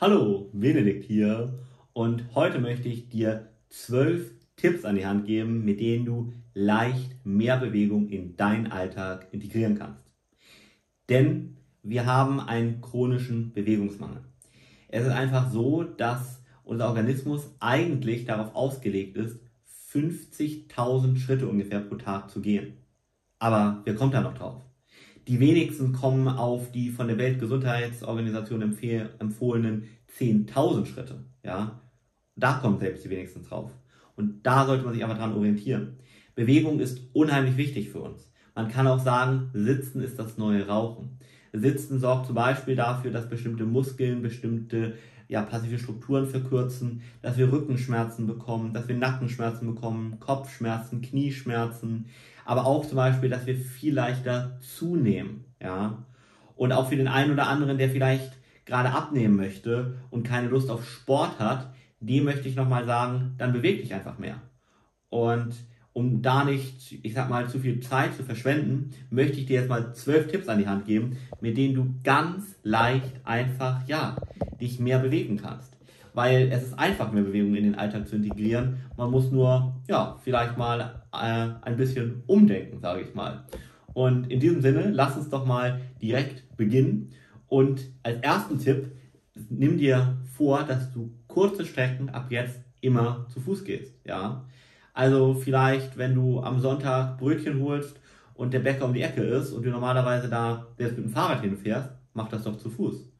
Hallo, Benedikt hier und heute möchte ich dir zwölf Tipps an die Hand geben, mit denen du leicht mehr Bewegung in deinen Alltag integrieren kannst. Denn wir haben einen chronischen Bewegungsmangel. Es ist einfach so, dass unser Organismus eigentlich darauf ausgelegt ist, 50.000 Schritte ungefähr pro Tag zu gehen. Aber wer kommt da noch drauf? Die wenigsten kommen auf die von der Weltgesundheitsorganisation empfohlenen 10.000 Schritte. Ja, da kommen selbst die wenigsten drauf. Und da sollte man sich aber dran orientieren. Bewegung ist unheimlich wichtig für uns. Man kann auch sagen, Sitzen ist das neue Rauchen. Sitzen sorgt zum Beispiel dafür, dass bestimmte Muskeln, bestimmte ja, passive Strukturen verkürzen, dass wir Rückenschmerzen bekommen, dass wir Nackenschmerzen bekommen, Kopfschmerzen, Knieschmerzen, aber auch zum Beispiel, dass wir viel leichter zunehmen, ja. Und auch für den einen oder anderen, der vielleicht gerade abnehmen möchte und keine Lust auf Sport hat, dem möchte ich nochmal sagen, dann beweg dich einfach mehr. Und um da nicht, ich sag mal, zu viel Zeit zu verschwenden, möchte ich dir jetzt mal zwölf Tipps an die Hand geben, mit denen du ganz leicht einfach, ja, dich mehr bewegen kannst weil es ist einfach, mehr Bewegung in den Alltag zu integrieren. Man muss nur, ja, vielleicht mal äh, ein bisschen umdenken, sage ich mal. Und in diesem Sinne, lass uns doch mal direkt beginnen. Und als ersten Tipp, nimm dir vor, dass du kurze Strecken ab jetzt immer zu Fuß gehst, ja. Also vielleicht, wenn du am Sonntag Brötchen holst und der Bäcker um die Ecke ist und du normalerweise da jetzt mit dem Fahrrad hinfährst, mach das doch zu Fuß.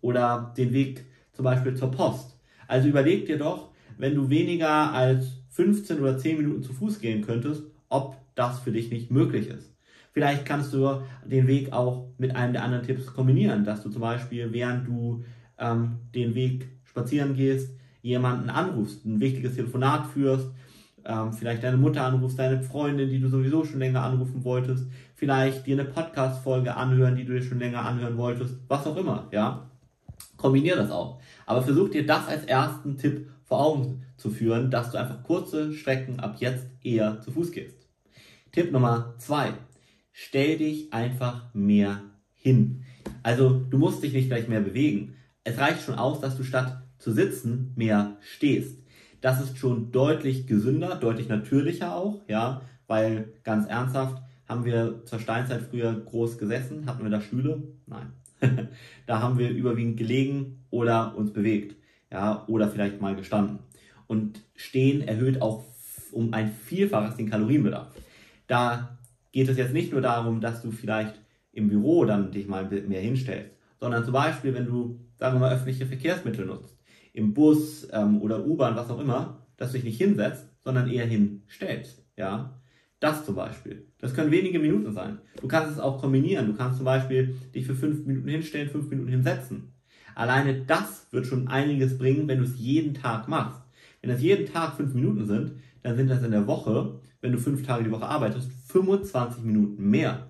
Oder den Weg zum Beispiel zur Post. Also überleg dir doch, wenn du weniger als 15 oder 10 Minuten zu Fuß gehen könntest, ob das für dich nicht möglich ist. Vielleicht kannst du den Weg auch mit einem der anderen Tipps kombinieren, dass du zum Beispiel, während du ähm, den Weg spazieren gehst, jemanden anrufst, ein wichtiges Telefonat führst, ähm, vielleicht deine Mutter anrufst, deine Freundin, die du sowieso schon länger anrufen wolltest, vielleicht dir eine Podcast-Folge anhören, die du dir schon länger anhören wolltest, was auch immer, ja. Kombinier das auch. Aber versuch dir das als ersten Tipp vor Augen zu führen, dass du einfach kurze Strecken ab jetzt eher zu Fuß gehst. Tipp Nummer zwei. Stell dich einfach mehr hin. Also du musst dich nicht gleich mehr bewegen. Es reicht schon aus, dass du statt zu sitzen mehr stehst. Das ist schon deutlich gesünder, deutlich natürlicher auch, ja, weil ganz ernsthaft haben wir zur Steinzeit früher groß gesessen, hatten wir da Stühle? Nein. da haben wir überwiegend gelegen oder uns bewegt, ja, oder vielleicht mal gestanden. Und stehen erhöht auch um ein Vielfaches den Kalorienbedarf. Da geht es jetzt nicht nur darum, dass du vielleicht im Büro dann dich mal mehr hinstellst, sondern zum Beispiel, wenn du, sagen wir mal, öffentliche Verkehrsmittel nutzt, im Bus ähm, oder U-Bahn, was auch immer, dass du dich nicht hinsetzt, sondern eher hinstellst, ja. Das zum Beispiel. Das können wenige Minuten sein. Du kannst es auch kombinieren. Du kannst zum Beispiel dich für fünf Minuten hinstellen, fünf Minuten hinsetzen. Alleine das wird schon einiges bringen, wenn du es jeden Tag machst. Wenn das jeden Tag fünf Minuten sind, dann sind das in der Woche, wenn du fünf Tage die Woche arbeitest, 25 Minuten mehr.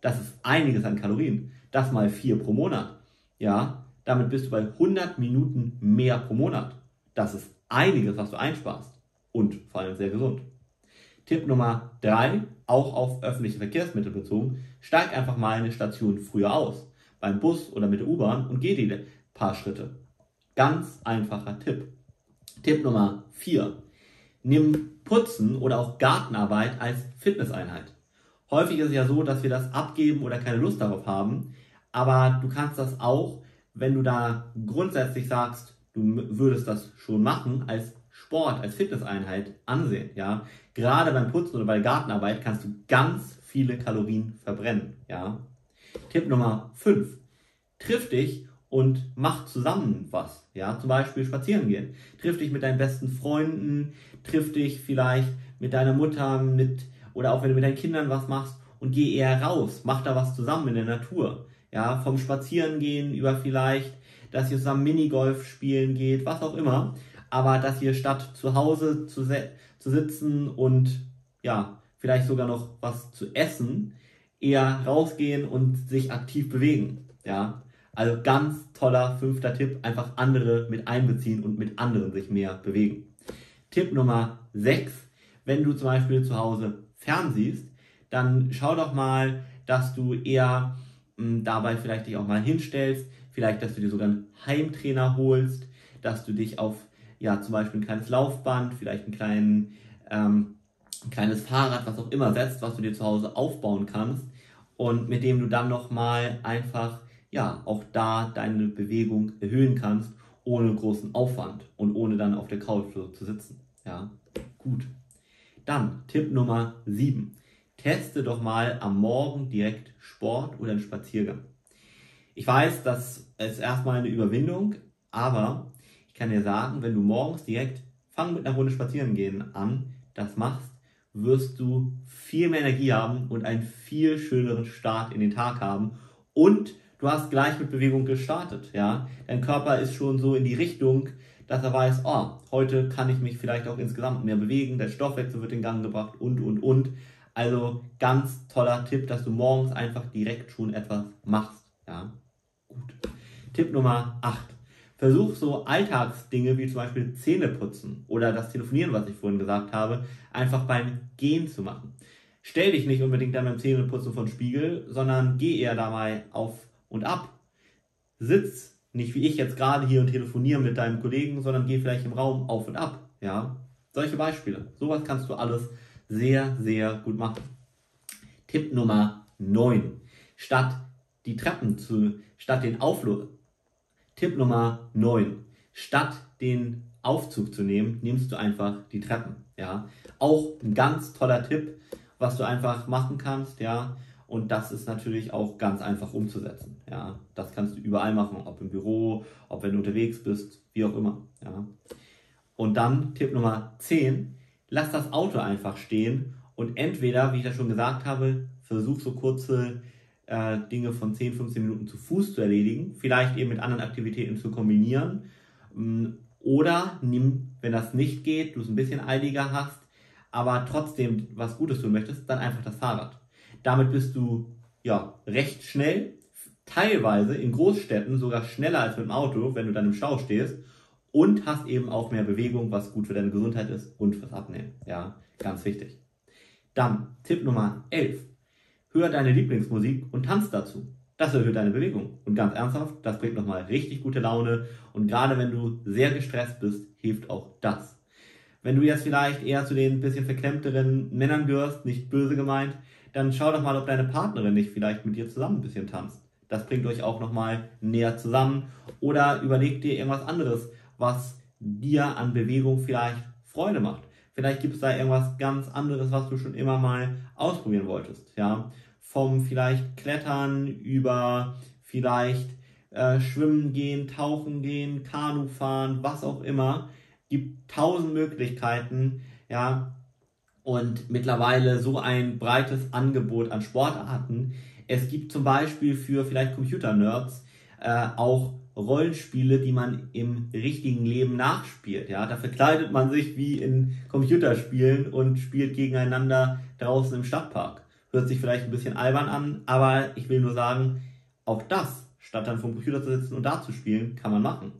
Das ist einiges an Kalorien. Das mal vier pro Monat. Ja, damit bist du bei 100 Minuten mehr pro Monat. Das ist einiges, was du einsparst. Und vor allem sehr gesund. Tipp Nummer drei, auch auf öffentliche Verkehrsmittel bezogen, steig einfach mal eine Station früher aus, beim Bus oder mit der U-Bahn und geh die paar Schritte. Ganz einfacher Tipp. Tipp Nummer vier, nimm Putzen oder auch Gartenarbeit als Fitnesseinheit. Häufig ist es ja so, dass wir das abgeben oder keine Lust darauf haben, aber du kannst das auch, wenn du da grundsätzlich sagst, du würdest das schon machen, als Sport, als Fitnesseinheit ansehen. Ja? Gerade beim Putzen oder bei Gartenarbeit kannst du ganz viele Kalorien verbrennen. Ja? Tipp Nummer 5. Triff dich und mach zusammen was. Ja, zum Beispiel spazieren gehen. Triff dich mit deinen besten Freunden, triff dich vielleicht mit deiner Mutter, mit, oder auch wenn du mit deinen Kindern was machst und geh eher raus. Mach da was zusammen in der Natur. Ja, vom Spazierengehen über vielleicht, dass ihr zusammen Minigolf spielen geht, was auch immer aber dass ihr statt zu Hause zu, zu sitzen und ja, vielleicht sogar noch was zu essen, eher rausgehen und sich aktiv bewegen. Ja, also ganz toller fünfter Tipp, einfach andere mit einbeziehen und mit anderen sich mehr bewegen. Tipp Nummer 6, wenn du zum Beispiel zu Hause fernsiehst, dann schau doch mal, dass du eher mh, hm, dabei vielleicht dich auch mal hinstellst, vielleicht, dass du dir sogar einen Heimtrainer holst, dass du dich auf, ja, zum Beispiel ein kleines Laufband, vielleicht einen kleinen, ähm, ein kleines Fahrrad, was auch immer setzt, was du dir zu Hause aufbauen kannst und mit dem du dann nochmal einfach, ja, auch da deine Bewegung erhöhen kannst, ohne großen Aufwand und ohne dann auf der Couch zu sitzen. Ja, gut. Dann Tipp Nummer 7. Teste doch mal am Morgen direkt Sport oder einen Spaziergang. Ich weiß, das ist erstmal eine Überwindung, aber ich kann dir sagen, wenn du morgens direkt fang mit einer Runde spazieren gehen an, das machst, wirst du viel mehr Energie haben und einen viel schöneren Start in den Tag haben und du hast gleich mit Bewegung gestartet, ja. Dein Körper ist schon so in die Richtung, dass er weiß, oh, heute kann ich mich vielleicht auch insgesamt mehr bewegen, der Stoffwechsel wird in Gang gebracht und, und, und. Also ganz toller Tipp, dass du morgens einfach direkt schon etwas machst, ja. Gut. Tipp Nummer 8. Versuch so Alltagsdinge wie zum Beispiel Zähne putzen oder das Telefonieren, was ich vorhin gesagt habe, einfach beim Gehen zu machen. Stell dich nicht unbedingt dann beim Zähneputzen von Spiegel, sondern geh eher da mal auf und ab. Sitz nicht wie ich jetzt gerade hier und telefoniere mit deinem Kollegen, sondern geh vielleicht im Raum auf und ab. Ja, solche Beispiele. Sowas kannst du alles sehr, sehr gut machen. Tipp Nummer 9. Statt die Treppen zu, statt den Auflug, Tipp Nummer 9. Statt den Aufzug zu nehmen, nimmst du einfach die Treppen. Ja, auch ein ganz toller Tipp, was du einfach machen kannst. Ja, und das ist natürlich auch ganz einfach umzusetzen. Ja, das kannst du überall machen, ob im Büro, ob wenn du unterwegs bist, wie auch immer. Ja. Und dann Tipp Nummer 10, lass das Auto einfach stehen und entweder, wie ich das schon gesagt habe, versuch so kurze äh, Dinge von 10, 15 Minuten zu Fuß zu erledigen, vielleicht eben mit anderen Aktivitäten zu kombinieren. Mm, oder nimm, wenn das nicht geht, du es ein bisschen eiliger hast, aber trotzdem was Gutes tun möchtest, dann einfach das Fahrrad. Damit bist du ja recht schnell, teilweise in Großstädten sogar schneller als mit dem Auto, wenn du dann im Stau stehst und hast eben auch mehr Bewegung, was gut für deine Gesundheit ist und fürs Abnehmen. Ja, ganz wichtig. Dann Tipp Nummer 11. Hör deine Lieblingsmusik und tanz dazu. Das erhöht deine Bewegung. Und ganz ernsthaft, das bringt nochmal richtig gute Laune. Und gerade wenn du sehr gestresst bist, hilft auch das. Wenn du jetzt vielleicht eher zu den bisschen verklemmteren Männern gehörst, nicht böse gemeint, dann schau doch mal, ob deine Partnerin nicht vielleicht mit dir zusammen ein bisschen tanzt. Das bringt euch auch nochmal näher zusammen. Oder überleg dir irgendwas anderes, was dir an Bewegung vielleicht Freude macht. Vielleicht gibt es da irgendwas ganz anderes, was du schon immer mal ausprobieren wolltest. Ja, vom vielleicht Klettern über vielleicht äh, Schwimmen gehen, Tauchen gehen, Kanu fahren, was auch immer. Gibt tausend Möglichkeiten. Ja, und mittlerweile so ein breites Angebot an Sportarten. Es gibt zum Beispiel für vielleicht Computer-Nerds äh, auch Rollenspiele, die man im richtigen Leben nachspielt. Ja, da verkleidet man sich wie in Computerspielen und spielt gegeneinander draußen im Stadtpark. Hört sich vielleicht ein bisschen albern an, aber ich will nur sagen, auch das, statt dann vom Computer zu sitzen und da zu spielen, kann man machen.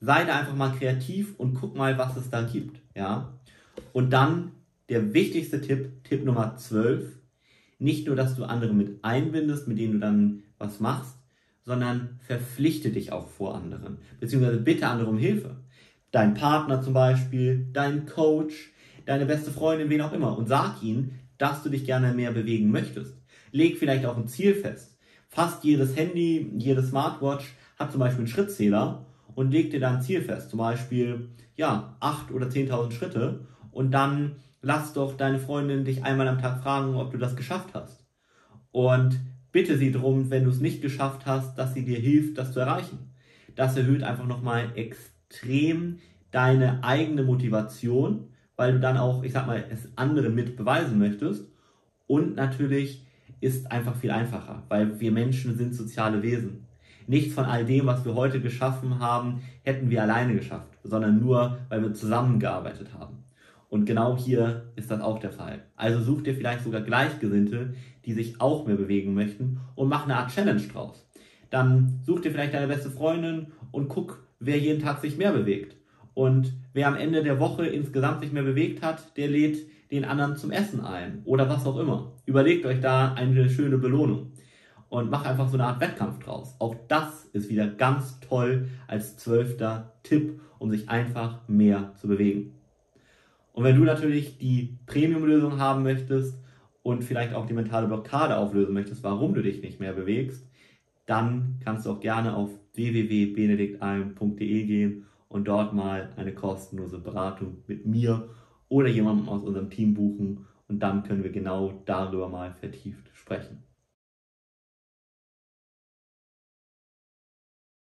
Sei da einfach mal kreativ und guck mal, was es da gibt. Ja, und dann der wichtigste Tipp, Tipp Nummer 12, nicht nur, dass du andere mit einbindest, mit denen du dann was machst, sondern verpflichte dich auch vor anderen, beziehungsweise bitte andere um Hilfe. Dein Partner zum Beispiel, dein Coach, deine beste Freundin, wen auch immer, und sag ihnen, dass du dich gerne mehr bewegen möchtest. Leg vielleicht auch ein Ziel fest. Fast jedes Handy, jede Smartwatch hat zum Beispiel einen Schrittzähler und leg dir da ein Ziel fest. Zum Beispiel, ja, 8 oder 10.000 Schritte und dann lass doch deine Freundin dich einmal am Tag fragen, ob du das geschafft hast. Und bitte sie darum, wenn du es nicht geschafft hast, dass sie dir hilft, das zu erreichen. Das erhöht einfach nochmal extrem deine eigene Motivation, weil du dann auch, ich sag mal, es anderen mit beweisen möchtest. Und natürlich ist einfach viel einfacher, weil wir Menschen sind soziale Wesen. Nichts von all dem, was wir heute geschaffen haben, hätten wir alleine geschafft, sondern nur, weil wir zusammengearbeitet haben. Und genau hier ist das auch der Fall. Also such dir vielleicht sogar Gleichgesinnte, die sich auch mehr bewegen möchten und mach eine Art Challenge draus. Dann such dir vielleicht deine beste Freundin und guck, wer jeden Tag sich mehr bewegt. Und wer am Ende der Woche insgesamt sich mehr bewegt hat, der lädt den anderen zum Essen ein oder was auch immer. Überlegt euch da eine schöne Belohnung. und mach einfach so eine Art Wettkampf draus. Auch das ist wieder ganz toll als zwölfter Tipp, um sich einfach mehr zu bewegen. Und wenn du natürlich die Premium-Lösung haben möchtest und vielleicht auch die mentale Blockade auflösen möchtest, warum du dich nicht mehr bewegst, dann kannst du auch gerne auf www.benediktalm.de gehen und dort mal eine kostenlose Beratung mit mir oder jemandem aus unserem Team buchen und dann können wir genau darüber mal vertieft sprechen.